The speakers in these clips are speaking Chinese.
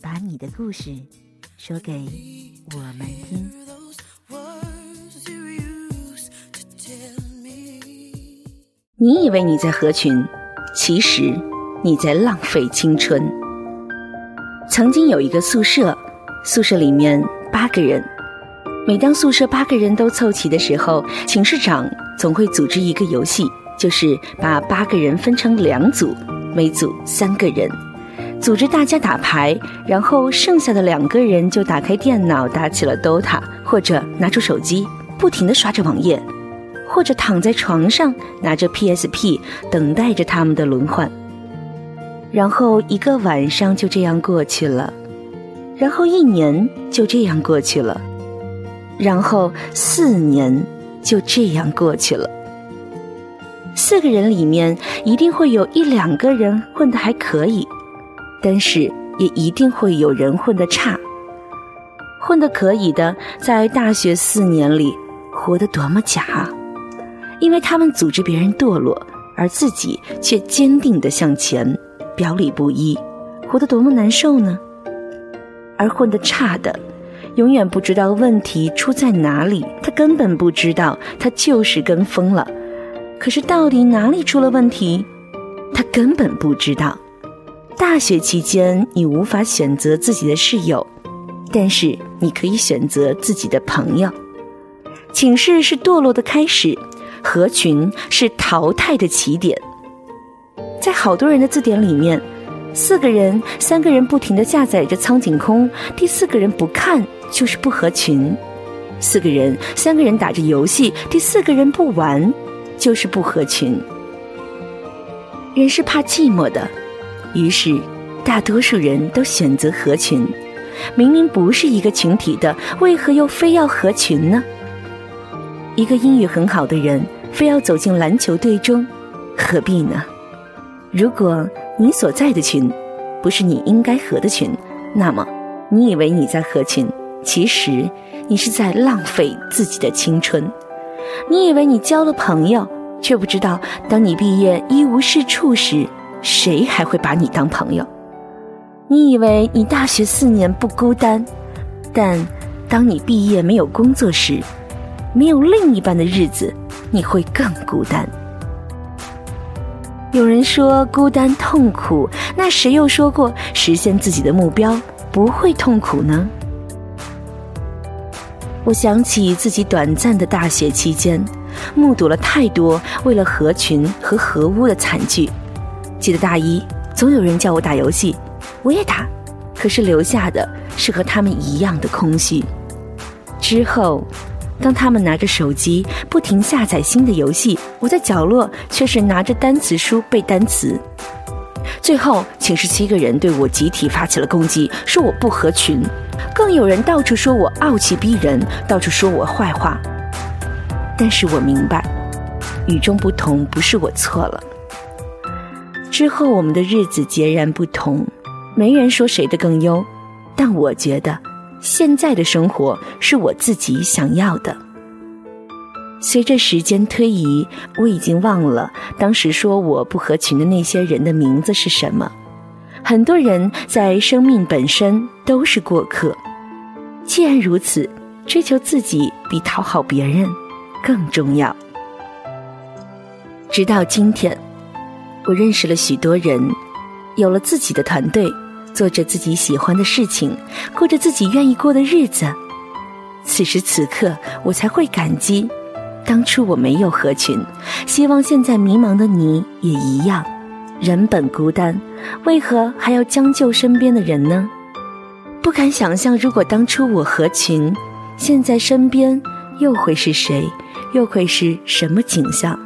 把你的故事说给我们听。你以为你在合群，其实你在浪费青春。曾经有一个宿舍，宿舍里面八个人。每当宿舍八个人都凑齐的时候，寝室长总会组织一个游戏，就是把八个人分成两组，每组三个人。组织大家打牌，然后剩下的两个人就打开电脑打起了 DOTA，或者拿出手机不停地刷着网页，或者躺在床上拿着 PSP 等待着他们的轮换。然后一个晚上就这样过去了，然后一年就这样过去了，然后四年就这样过去了。四个人里面一定会有一两个人混得还可以。但是也一定会有人混得差，混得可以的，在大学四年里活得多么假！因为他们组织别人堕落，而自己却坚定地向前，表里不一，活得多么难受呢？而混得差的，永远不知道问题出在哪里，他根本不知道，他就是跟风了。可是到底哪里出了问题，他根本不知道。大学期间，你无法选择自己的室友，但是你可以选择自己的朋友。寝室是堕落的开始，合群是淘汰的起点。在好多人的字典里面，四个人、三个人不停的下载着苍井空，第四个人不看就是不合群；四个人、三个人打着游戏，第四个人不玩就是不合群。人是怕寂寞的。于是，大多数人都选择合群。明明不是一个群体的，为何又非要合群呢？一个英语很好的人，非要走进篮球队中，何必呢？如果你所在的群，不是你应该合的群，那么你以为你在合群，其实你是在浪费自己的青春。你以为你交了朋友，却不知道，当你毕业一无是处时。谁还会把你当朋友？你以为你大学四年不孤单，但当你毕业没有工作时，没有另一半的日子，你会更孤单。有人说孤单痛苦，那谁又说过实现自己的目标不会痛苦呢？我想起自己短暂的大学期间，目睹了太多为了合群和合污的惨剧。记得大一，总有人叫我打游戏，我也打，可是留下的是和他们一样的空虚。之后，当他们拿着手机不停下载新的游戏，我在角落却是拿着单词书背单词。最后，寝室七个人对我集体发起了攻击，说我不合群，更有人到处说我傲气逼人，到处说我坏话。但是我明白，与众不同不是我错了。之后，我们的日子截然不同，没人说谁的更优，但我觉得现在的生活是我自己想要的。随着时间推移，我已经忘了当时说我不合群的那些人的名字是什么。很多人在生命本身都是过客，既然如此，追求自己比讨好别人更重要。直到今天。我认识了许多人，有了自己的团队，做着自己喜欢的事情，过着自己愿意过的日子。此时此刻，我才会感激当初我没有合群。希望现在迷茫的你也一样。人本孤单，为何还要将就身边的人呢？不敢想象，如果当初我合群，现在身边又会是谁，又会是什么景象？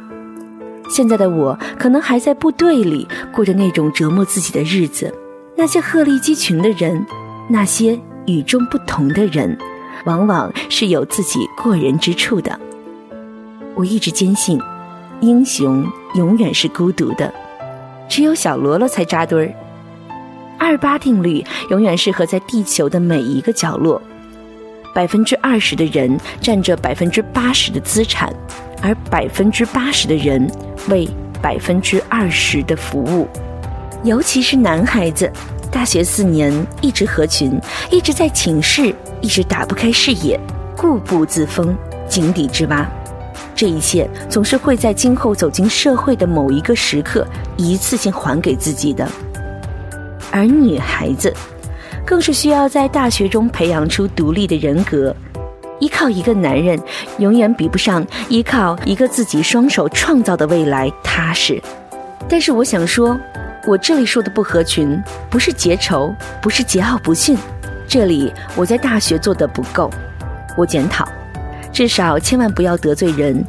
现在的我可能还在部队里过着那种折磨自己的日子，那些鹤立鸡群的人，那些与众不同的人，往往是有自己过人之处的。我一直坚信，英雄永远是孤独的，只有小喽啰才扎堆儿。二八定律永远适合在地球的每一个角落。百分之二十的人占着百分之八十的资产，而百分之八十的人为百分之二十的服务。尤其是男孩子，大学四年一直合群，一直在寝室，一直打不开视野，固步自封，井底之蛙。这一切总是会在今后走进社会的某一个时刻，一次性还给自己的。而女孩子，更是需要在大学中培养出独立的人格。依靠一个男人，永远比不上依靠一个自己双手创造的未来踏实。但是我想说，我这里说的不合群，不是结仇，不是桀骜不驯。这里我在大学做的不够，我检讨，至少千万不要得罪人，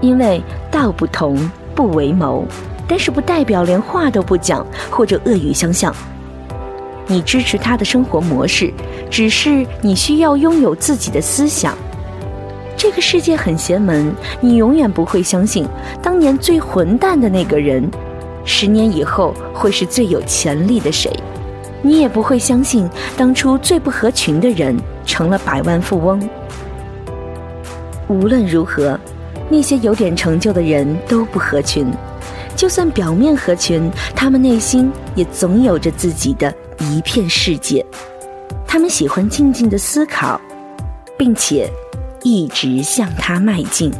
因为道不同不为谋。但是不代表连话都不讲，或者恶语相向。你支持他的生活模式，只是你需要拥有自己的思想。这个世界很邪门，你永远不会相信当年最混蛋的那个人，十年以后会是最有潜力的谁。你也不会相信当初最不合群的人成了百万富翁。无论如何，那些有点成就的人都不合群，就算表面合群，他们内心也总有着自己的。一片世界，他们喜欢静静的思考，并且一直向它迈进。